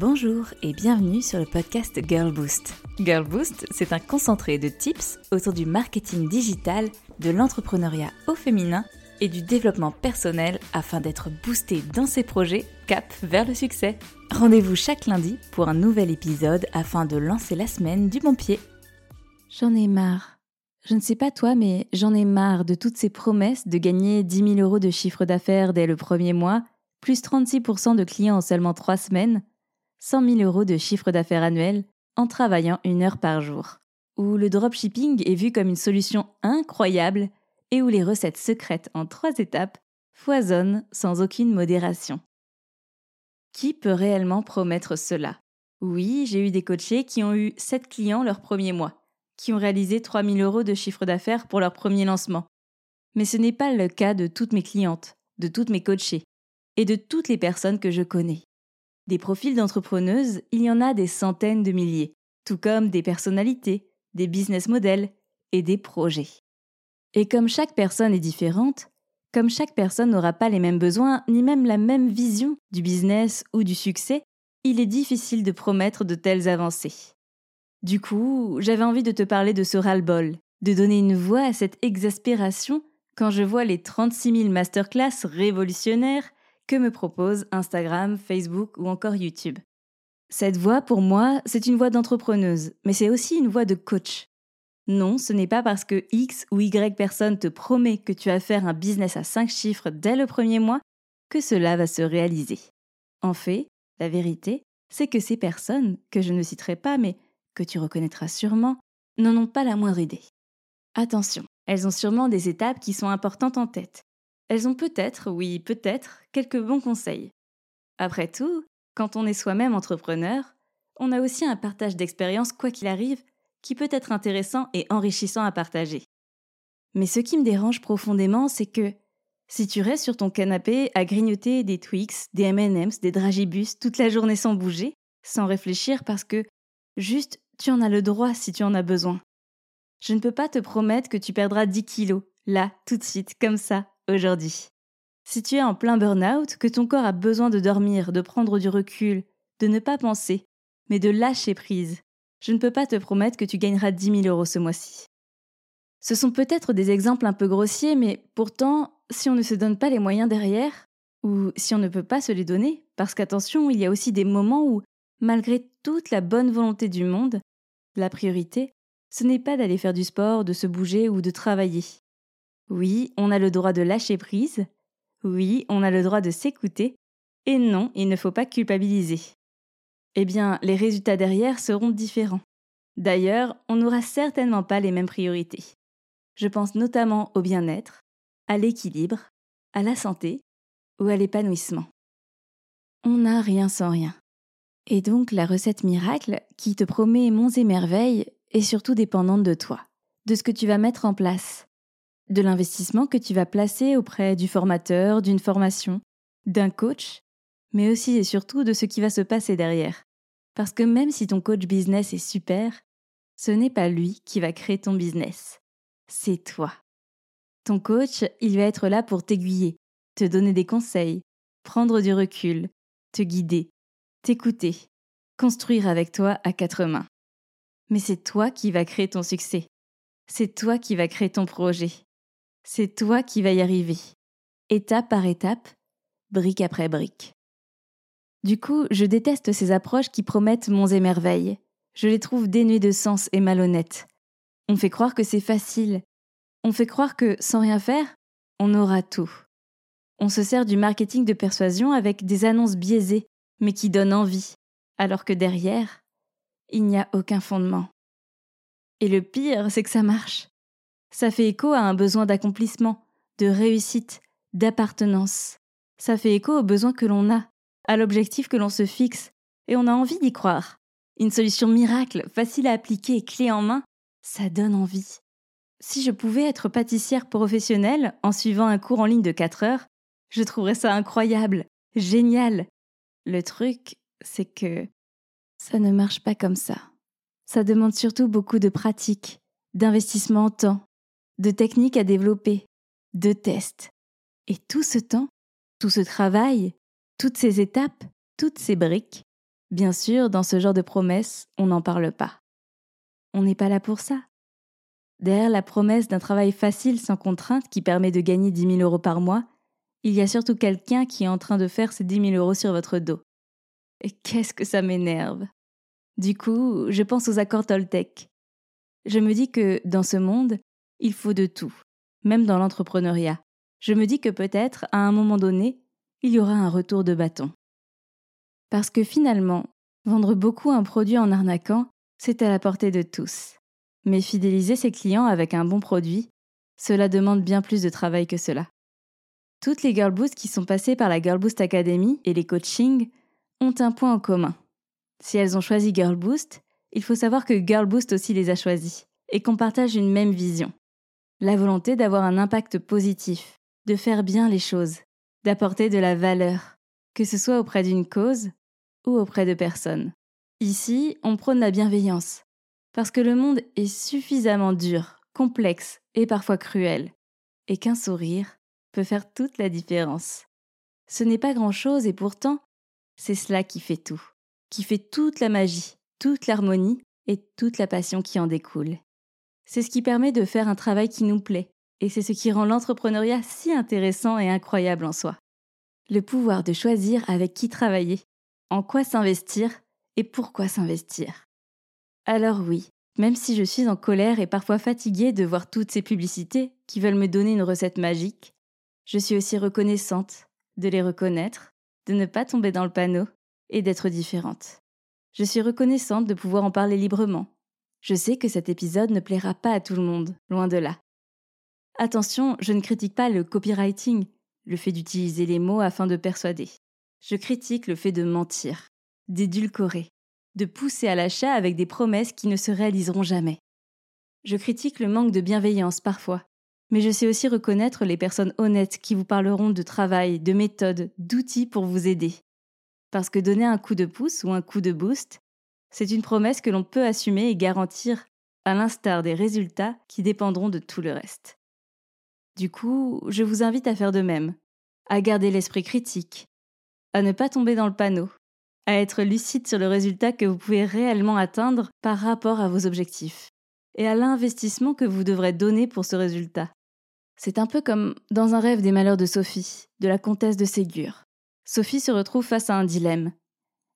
Bonjour et bienvenue sur le podcast Girl Boost. Girl Boost, c'est un concentré de tips autour du marketing digital, de l'entrepreneuriat au féminin et du développement personnel afin d'être boosté dans ses projets cap vers le succès. Rendez-vous chaque lundi pour un nouvel épisode afin de lancer la semaine du bon pied. J'en ai marre. Je ne sais pas toi, mais j'en ai marre de toutes ces promesses de gagner 10 000 euros de chiffre d'affaires dès le premier mois, plus 36% de clients en seulement 3 semaines, 100 000 euros de chiffre d'affaires annuel en travaillant une heure par jour, où le dropshipping est vu comme une solution incroyable et où les recettes secrètes en trois étapes foisonnent sans aucune modération. Qui peut réellement promettre cela? Oui, j'ai eu des coachés qui ont eu 7 clients leur premier mois, qui ont réalisé 3 000 euros de chiffre d'affaires pour leur premier lancement. Mais ce n'est pas le cas de toutes mes clientes, de toutes mes coachées et de toutes les personnes que je connais. Des profils d'entrepreneuses, il y en a des centaines de milliers, tout comme des personnalités, des business models et des projets. Et comme chaque personne est différente, comme chaque personne n'aura pas les mêmes besoins ni même la même vision du business ou du succès, il est difficile de promettre de telles avancées. Du coup, j'avais envie de te parler de ce ras-le-bol, de donner une voix à cette exaspération quand je vois les 36 000 masterclass révolutionnaires que me proposent Instagram, Facebook ou encore YouTube. Cette voix, pour moi, c'est une voix d'entrepreneuse, mais c'est aussi une voix de coach. Non, ce n'est pas parce que X ou Y personne te promet que tu vas faire un business à 5 chiffres dès le premier mois que cela va se réaliser. En fait, la vérité, c'est que ces personnes, que je ne citerai pas mais que tu reconnaîtras sûrement, n'en ont pas la moindre idée. Attention, elles ont sûrement des étapes qui sont importantes en tête, elles ont peut-être, oui peut-être, quelques bons conseils. Après tout, quand on est soi-même entrepreneur, on a aussi un partage d'expérience quoi qu'il arrive qui peut être intéressant et enrichissant à partager. Mais ce qui me dérange profondément, c'est que si tu restes sur ton canapé à grignoter des Twix, des M&M's, des Dragibus toute la journée sans bouger, sans réfléchir parce que juste tu en as le droit si tu en as besoin. Je ne peux pas te promettre que tu perdras 10 kilos, là, tout de suite, comme ça, aujourd'hui. Si tu es en plein burn-out, que ton corps a besoin de dormir, de prendre du recul, de ne pas penser, mais de lâcher prise, je ne peux pas te promettre que tu gagneras 10 000 euros ce mois-ci. Ce sont peut-être des exemples un peu grossiers, mais pourtant, si on ne se donne pas les moyens derrière, ou si on ne peut pas se les donner, parce qu'attention, il y a aussi des moments où, malgré toute la bonne volonté du monde, la priorité, ce n'est pas d'aller faire du sport, de se bouger ou de travailler. Oui, on a le droit de lâcher prise. Oui, on a le droit de s'écouter. Et non, il ne faut pas culpabiliser. Eh bien, les résultats derrière seront différents. D'ailleurs, on n'aura certainement pas les mêmes priorités. Je pense notamment au bien-être, à l'équilibre, à la santé ou à l'épanouissement. On n'a rien sans rien. Et donc la recette miracle qui te promet monts et merveilles est surtout dépendante de toi, de ce que tu vas mettre en place, de l'investissement que tu vas placer auprès du formateur, d'une formation, d'un coach, mais aussi et surtout de ce qui va se passer derrière. Parce que même si ton coach business est super, ce n'est pas lui qui va créer ton business, c'est toi. Ton coach, il va être là pour t'aiguiller, te donner des conseils, prendre du recul, te guider, t'écouter, construire avec toi à quatre mains. Mais c'est toi qui vas créer ton succès. C'est toi qui vas créer ton projet. C'est toi qui vas y arriver, étape par étape, brique après brique. Du coup, je déteste ces approches qui promettent monts et merveilles. Je les trouve dénuées de sens et malhonnêtes. On fait croire que c'est facile. On fait croire que, sans rien faire, on aura tout. On se sert du marketing de persuasion avec des annonces biaisées, mais qui donnent envie, alors que derrière, il n'y a aucun fondement. Et le pire, c'est que ça marche. Ça fait écho à un besoin d'accomplissement, de réussite, d'appartenance. Ça fait écho aux besoins que l'on a, à l'objectif que l'on se fixe, et on a envie d'y croire. Une solution miracle, facile à appliquer clé en main, ça donne envie. Si je pouvais être pâtissière professionnelle en suivant un cours en ligne de 4 heures, je trouverais ça incroyable, génial. Le truc, c'est que ça ne marche pas comme ça. Ça demande surtout beaucoup de pratique, d'investissement en temps, de techniques à développer, de tests. Et tout ce temps, tout ce travail, toutes ces étapes, toutes ces briques, Bien sûr, dans ce genre de promesses, on n'en parle pas. On n'est pas là pour ça. Derrière la promesse d'un travail facile sans contrainte qui permet de gagner 10 000 euros par mois, il y a surtout quelqu'un qui est en train de faire ces 10 000 euros sur votre dos. Et qu'est-ce que ça m'énerve Du coup, je pense aux accords Toltec. Je me dis que dans ce monde, il faut de tout, même dans l'entrepreneuriat. Je me dis que peut-être, à un moment donné, il y aura un retour de bâton. Parce que finalement, vendre beaucoup un produit en arnaquant, c'est à la portée de tous. Mais fidéliser ses clients avec un bon produit, cela demande bien plus de travail que cela. Toutes les Girl Boost qui sont passées par la Girl Boost Academy et les coachings ont un point en commun. Si elles ont choisi Girl Boost, il faut savoir que Girl Boost aussi les a choisies et qu'on partage une même vision. La volonté d'avoir un impact positif, de faire bien les choses, d'apporter de la valeur, que ce soit auprès d'une cause ou auprès de personnes. Ici, on prône la bienveillance, parce que le monde est suffisamment dur, complexe et parfois cruel, et qu'un sourire peut faire toute la différence. Ce n'est pas grand-chose et pourtant, c'est cela qui fait tout, qui fait toute la magie, toute l'harmonie et toute la passion qui en découle. C'est ce qui permet de faire un travail qui nous plaît, et c'est ce qui rend l'entrepreneuriat si intéressant et incroyable en soi. Le pouvoir de choisir avec qui travailler, en quoi s'investir et pourquoi s'investir. Alors oui, même si je suis en colère et parfois fatiguée de voir toutes ces publicités qui veulent me donner une recette magique, je suis aussi reconnaissante de les reconnaître, de ne pas tomber dans le panneau et d'être différente. Je suis reconnaissante de pouvoir en parler librement. Je sais que cet épisode ne plaira pas à tout le monde, loin de là. Attention, je ne critique pas le copywriting, le fait d'utiliser les mots afin de persuader. Je critique le fait de mentir, d'édulcorer, de pousser à l'achat avec des promesses qui ne se réaliseront jamais. Je critique le manque de bienveillance parfois, mais je sais aussi reconnaître les personnes honnêtes qui vous parleront de travail, de méthodes, d'outils pour vous aider. Parce que donner un coup de pouce ou un coup de boost, c'est une promesse que l'on peut assumer et garantir, à l'instar des résultats qui dépendront de tout le reste. Du coup, je vous invite à faire de même, à garder l'esprit critique, à ne pas tomber dans le panneau, à être lucide sur le résultat que vous pouvez réellement atteindre par rapport à vos objectifs, et à l'investissement que vous devrez donner pour ce résultat. C'est un peu comme dans un rêve des malheurs de Sophie, de la comtesse de Ségur. Sophie se retrouve face à un dilemme.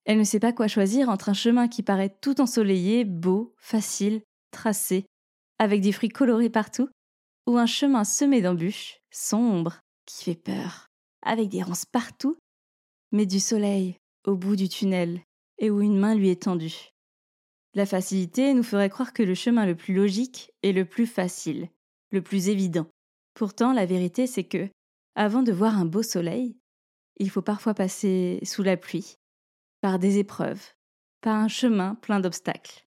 Elle ne sait pas quoi choisir entre un chemin qui paraît tout ensoleillé, beau, facile, tracé, avec des fruits colorés partout, ou un chemin semé d'embûches, sombre, qui fait peur, avec des ronces partout, mais du soleil au bout du tunnel, et où une main lui est tendue. La facilité nous ferait croire que le chemin le plus logique est le plus facile, le plus évident. Pourtant, la vérité, c'est que, avant de voir un beau soleil, il faut parfois passer sous la pluie, par des épreuves, par un chemin plein d'obstacles.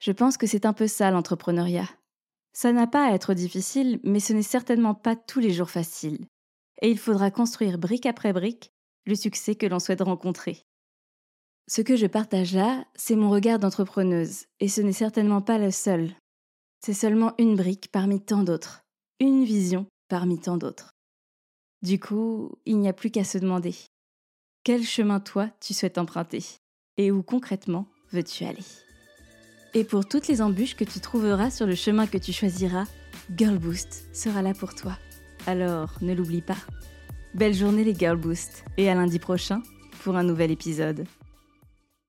Je pense que c'est un peu ça l'entrepreneuriat. Ça n'a pas à être difficile, mais ce n'est certainement pas tous les jours facile. Et il faudra construire brique après brique le succès que l'on souhaite rencontrer. Ce que je partage là, c'est mon regard d'entrepreneuse, et ce n'est certainement pas le seul. C'est seulement une brique parmi tant d'autres, une vision parmi tant d'autres. Du coup, il n'y a plus qu'à se demander quel chemin toi tu souhaites emprunter? Et où concrètement veux-tu aller? Et pour toutes les embûches que tu trouveras sur le chemin que tu choisiras, Girl Boost sera là pour toi. Alors ne l'oublie pas. Belle journée les Girl Boost et à lundi prochain pour un nouvel épisode.